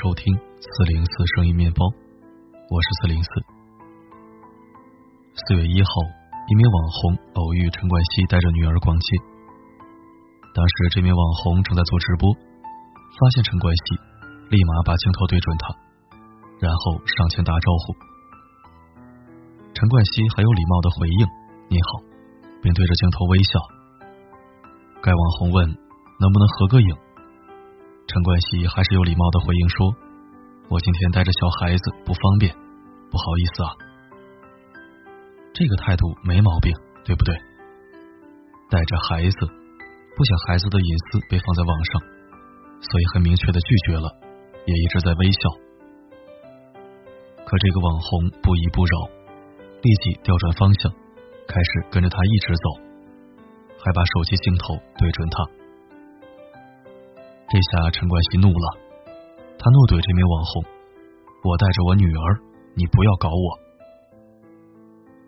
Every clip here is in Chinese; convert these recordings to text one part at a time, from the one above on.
收听四零四声音面包，我是四零四。四月一号，一名网红偶遇陈冠希带着女儿逛街，当时这名网红正在做直播，发现陈冠希，立马把镜头对准他，然后上前打招呼。陈冠希很有礼貌的回应：“你好”，并对着镜头微笑。该网红问：“能不能合个影？”陈冠希还是有礼貌的回应说：“我今天带着小孩子不方便，不好意思啊。”这个态度没毛病，对不对？带着孩子，不想孩子的隐私被放在网上，所以很明确的拒绝了，也一直在微笑。可这个网红不依不饶，立即调转方向，开始跟着他一直走，还把手机镜头对准他。这下陈冠希怒了，他怒怼这名网红：“我带着我女儿，你不要搞我。”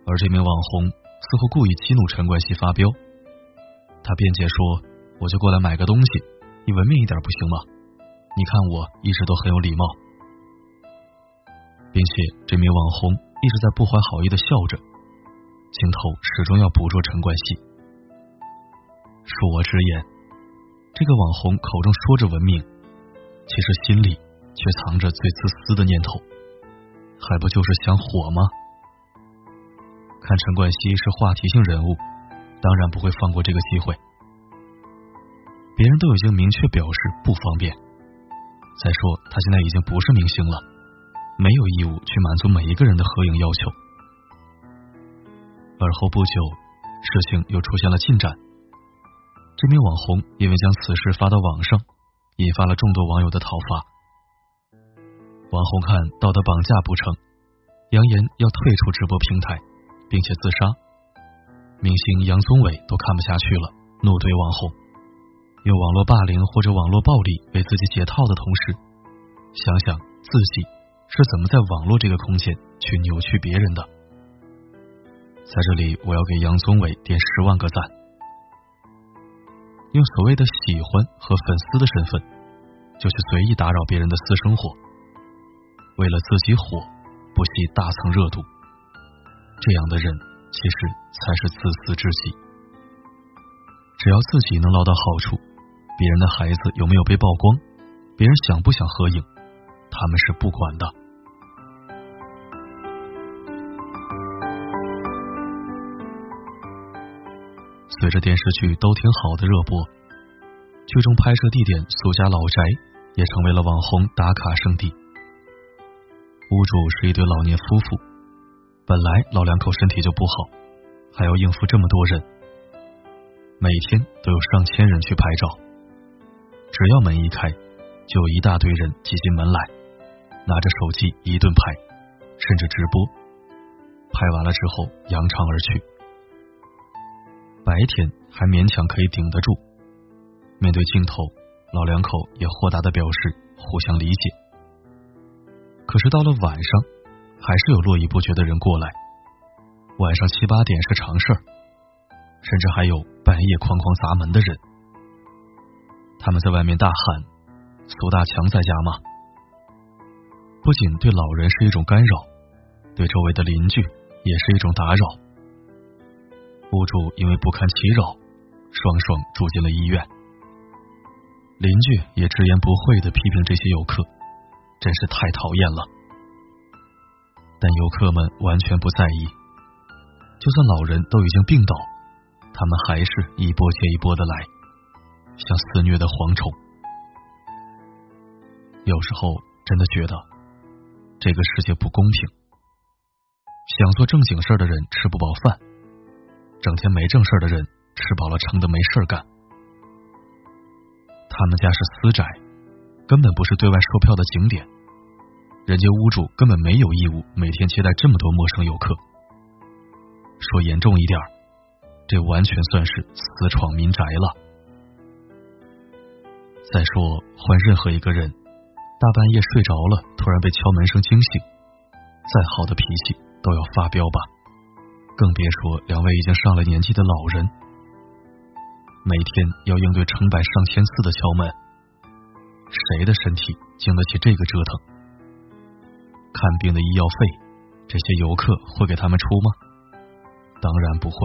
而这名网红似乎故意激怒陈冠希发飙，他辩解说：“我就过来买个东西，你文明一点不行吗？你看我一直都很有礼貌。”并且这名网红一直在不怀好意的笑着，镜头始终要捕捉陈冠希。恕我直言。这个网红口中说着文明，其实心里却藏着最自私的念头，还不就是想火吗？看陈冠希是话题性人物，当然不会放过这个机会。别人都已经明确表示不方便，再说他现在已经不是明星了，没有义务去满足每一个人的合影要求。而后不久，事情又出现了进展。这名网红因为将此事发到网上，引发了众多网友的讨伐。网红看道德绑架不成，扬言要退出直播平台，并且自杀。明星杨宗纬都看不下去了，怒怼网红，用网络霸凌或者网络暴力为自己解套的同时，想想自己是怎么在网络这个空间去扭曲别人的。在这里，我要给杨宗纬点十万个赞。用所谓的喜欢和粉丝的身份，就去随意打扰别人的私生活，为了自己火，不惜大蹭热度，这样的人其实才是自私至极。只要自己能捞到好处，别人的孩子有没有被曝光，别人想不想合影，他们是不管的。随着电视剧都挺好的热播，剧中拍摄地点苏家老宅也成为了网红打卡圣地。屋主是一对老年夫妇，本来老两口身体就不好，还要应付这么多人，每天都有上千人去拍照。只要门一开，就有一大堆人挤进门来，拿着手机一顿拍，甚至直播。拍完了之后，扬长而去。白天还勉强可以顶得住，面对镜头，老两口也豁达的表示互相理解。可是到了晚上，还是有络绎不绝的人过来。晚上七八点是常事儿，甚至还有半夜哐哐砸门的人。他们在外面大喊：“苏大强在家吗？”不仅对老人是一种干扰，对周围的邻居也是一种打扰。屋主因为不堪其扰，双双住进了医院。邻居也直言不讳的批评这些游客，真是太讨厌了。但游客们完全不在意，就算老人都已经病倒，他们还是一波接一波的来，像肆虐的蝗虫。有时候真的觉得这个世界不公平，想做正经事的人吃不饱饭。整天没正事的人，吃饱了撑的没事干。他们家是私宅，根本不是对外售票的景点，人家屋主根本没有义务每天接待这么多陌生游客。说严重一点，这完全算是私闯民宅了。再说换任何一个人，大半夜睡着了，突然被敲门声惊醒，再好的脾气都要发飙吧。更别说两位已经上了年纪的老人，每天要应对成百上千次的敲门，谁的身体经得起这个折腾？看病的医药费，这些游客会给他们出吗？当然不会。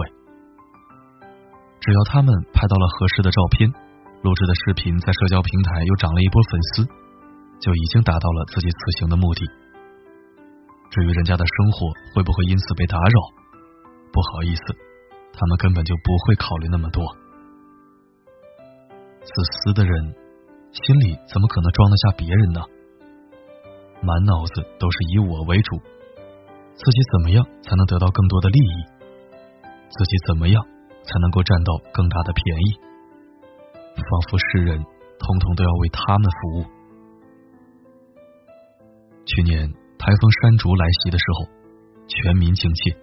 只要他们拍到了合适的照片，录制的视频在社交平台又涨了一波粉丝，就已经达到了自己此行的目的。至于人家的生活会不会因此被打扰，不好意思，他们根本就不会考虑那么多。自私的人心里怎么可能装得下别人呢？满脑子都是以我为主，自己怎么样才能得到更多的利益？自己怎么样才能够占到更大的便宜？仿佛世人通通都要为他们服务。去年台风山竹来袭的时候，全民警戒，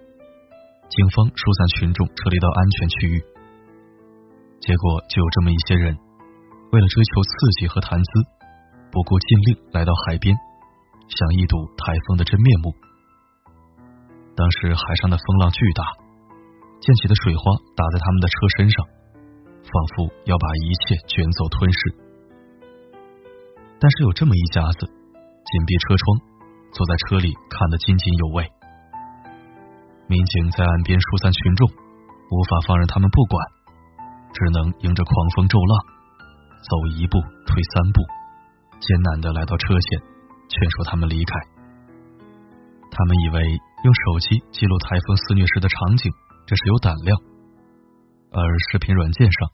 警方疏散群众撤离到安全区域，结果就有这么一些人。为了追求刺激和谈资，不顾禁令来到海边，想一睹台风的真面目。当时海上的风浪巨大，溅起的水花打在他们的车身上，仿佛要把一切卷走吞噬。但是有这么一家子，紧闭车窗，坐在车里看得津津有味。民警在岸边疏散群众，无法放任他们不管，只能迎着狂风骤浪。走一步退三步，艰难的来到车前，劝说他们离开。他们以为用手机记录台风肆虐时的场景，这是有胆量。而视频软件上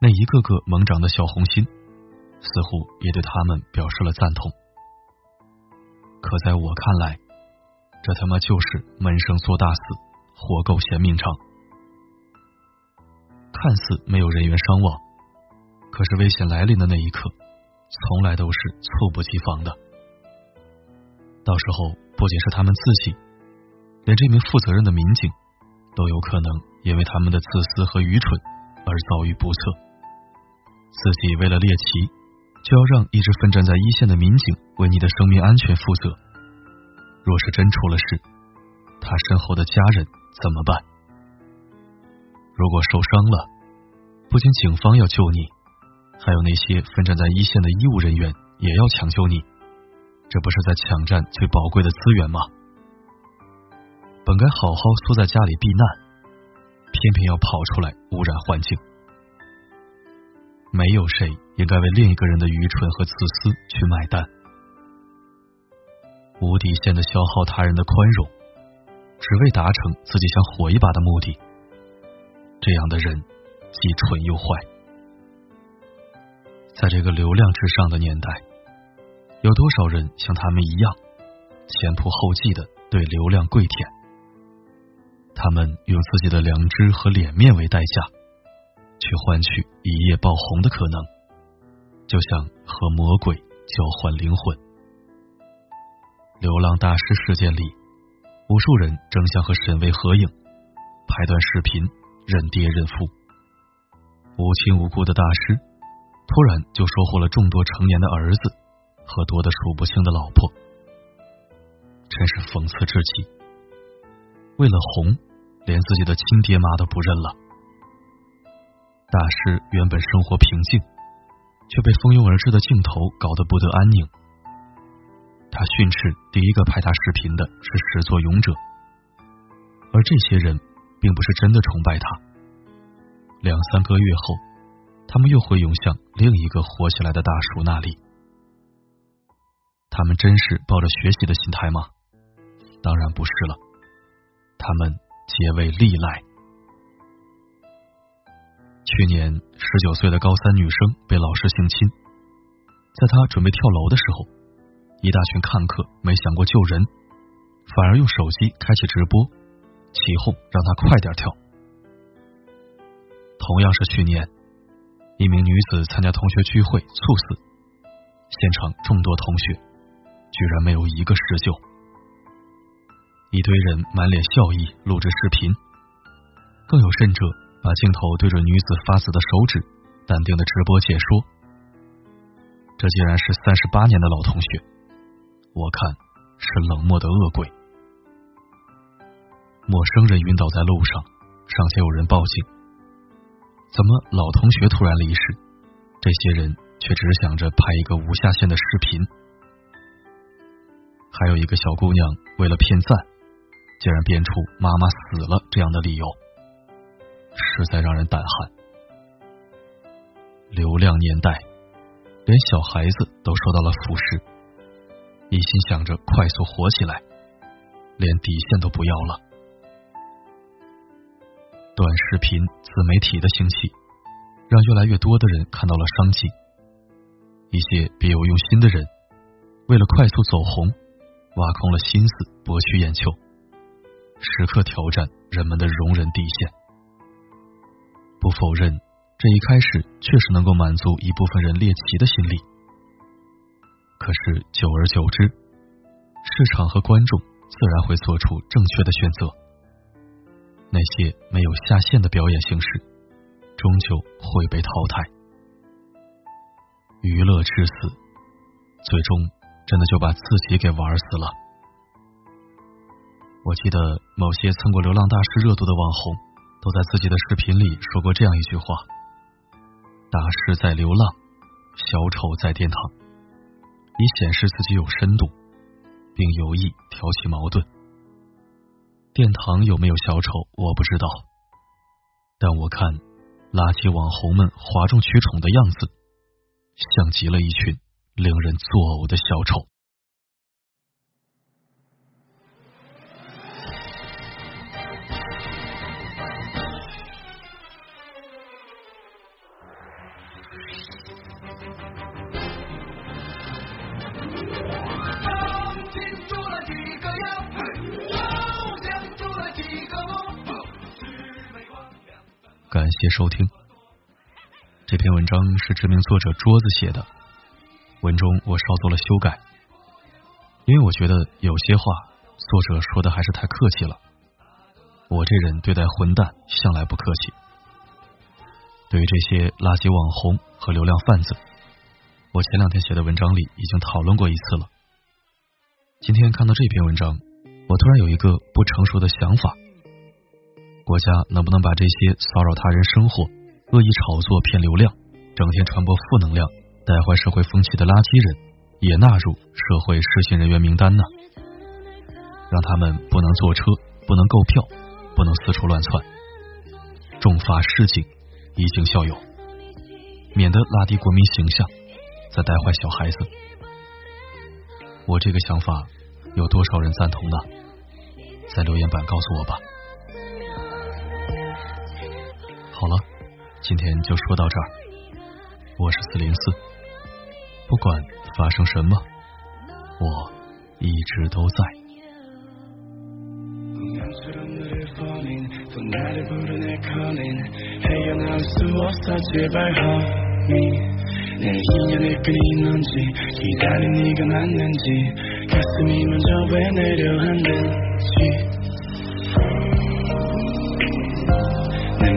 那一个个猛长的小红心，似乎也对他们表示了赞同。可在我看来，这他妈就是闷声做大死，活够嫌命长。看似没有人员伤亡。可是危险来临的那一刻，从来都是猝不及防的。到时候不仅是他们自己，连这名负责任的民警都有可能因为他们的自私和愚蠢而遭遇不测。自己为了猎奇，就要让一直奋战在一线的民警为你的生命安全负责。若是真出了事，他身后的家人怎么办？如果受伤了，不仅警方要救你。还有那些奋战在一线的医务人员也要抢救你，这不是在抢占最宝贵的资源吗？本该好好缩在家里避难，偏偏要跑出来污染环境。没有谁应该为另一个人的愚蠢和自私去买单。无底线的消耗他人的宽容，只为达成自己想火一把的目的，这样的人既蠢又坏。在这个流量至上的年代，有多少人像他们一样前仆后继的对流量跪舔？他们用自己的良知和脸面为代价，去换取一夜爆红的可能，就像和魔鬼交换灵魂。流浪大师事件里，无数人争相和沈巍合影，拍段视频认爹认父，无亲无故的大师。突然就收获了众多成年的儿子和多的数不清的老婆，真是讽刺至极。为了红，连自己的亲爹妈都不认了。大师原本生活平静，却被蜂拥而至的镜头搞得不得安宁。他训斥第一个拍他视频的是始作俑者，而这些人并不是真的崇拜他。两三个月后。他们又会涌向另一个火起来的大叔那里。他们真是抱着学习的心态吗？当然不是了。他们皆为利来。去年十九岁的高三女生被老师性侵，在她准备跳楼的时候，一大群看客没想过救人，反而用手机开启直播，起哄让他快点跳。同样是去年。一名女子参加同学聚会猝死，现场众多同学居然没有一个施救，一堆人满脸笑意录制视频，更有甚者把镜头对着女子发紫的手指，淡定的直播解说。这竟然是三十八年的老同学，我看是冷漠的恶鬼。陌生人晕倒在路上，尚且有人报警。怎么老同学突然离世？这些人却只想着拍一个无下限的视频。还有一个小姑娘为了骗赞，竟然编出妈妈死了这样的理由，实在让人胆寒。流量年代，连小孩子都受到了腐蚀，一心想着快速火起来，连底线都不要了。短视频自媒体的兴起，让越来越多的人看到了商机。一些别有用心的人，为了快速走红。挖空了心思博取眼球，时刻挑战人们的容忍底线。不否认，这一开始确实能够满足一部分人猎奇的心理。可是久而久之，市场和观众自然会做出正确的选择。那些没有下限的表演形式，终究会被淘汰。娱乐至死，最终。真的就把自己给玩死了。我记得某些蹭过流浪大师热度的网红，都在自己的视频里说过这样一句话：“大师在流浪，小丑在殿堂。”以显示自己有深度，并有意挑起矛盾。殿堂有没有小丑，我不知道，但我看垃圾网红们哗众取宠的样子，像极了一群。令人作呕的小丑。谢收听。这篇文章是知名作者桌子写的。文中我稍做了修改，因为我觉得有些话作者说的还是太客气了。我这人对待混蛋向来不客气。对于这些垃圾网红和流量贩子，我前两天写的文章里已经讨论过一次了。今天看到这篇文章，我突然有一个不成熟的想法：国家能不能把这些骚扰他人生活、恶意炒作骗流量、整天传播负能量？带坏社会风气的垃圾人也纳入社会失信人员名单呢？让他们不能坐车，不能购票，不能四处乱窜，重罚示警，以儆效尤，免得拉低国民形象，再带坏小孩子。我这个想法有多少人赞同呢？在留言板告诉我吧。好了，今天就说到这儿。我是四零四。不管发生什么，我一直都在。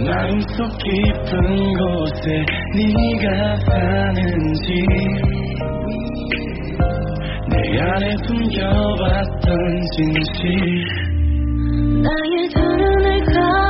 마음속 깊은 곳에 네가 사는지. 내 안에 숨겨왔던 진실. 나의 전원을 감아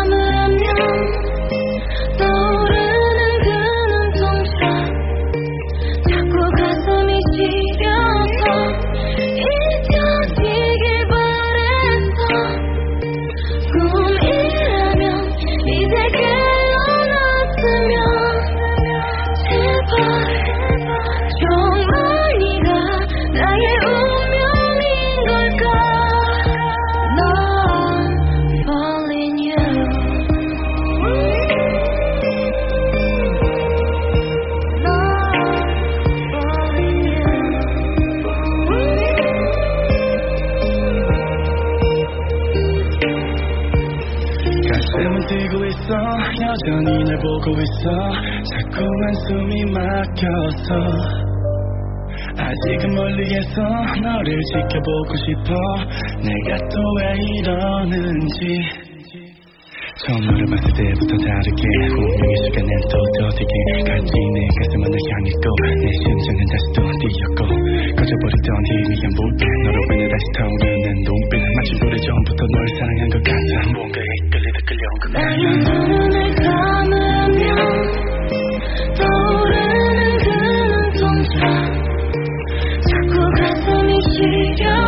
있어 자꾸만 숨이 막혀서 아직은 멀리에서 너를 지켜보고 싶어 내가 또 왜 이러는지 처음 너를 봤을 때부터 다르게 운명의 시간엔 또 더디게 갈지 내 가슴은 널 향했고 내 심장은 다시 또 뛰었고 꺼져버리던 희미한 불빛 너로 인해 다시 타오르는 눈빛 마치 오래 전부터 널 사랑한 것 같아 뭔가에 끌리다 끌려온 것 같아 一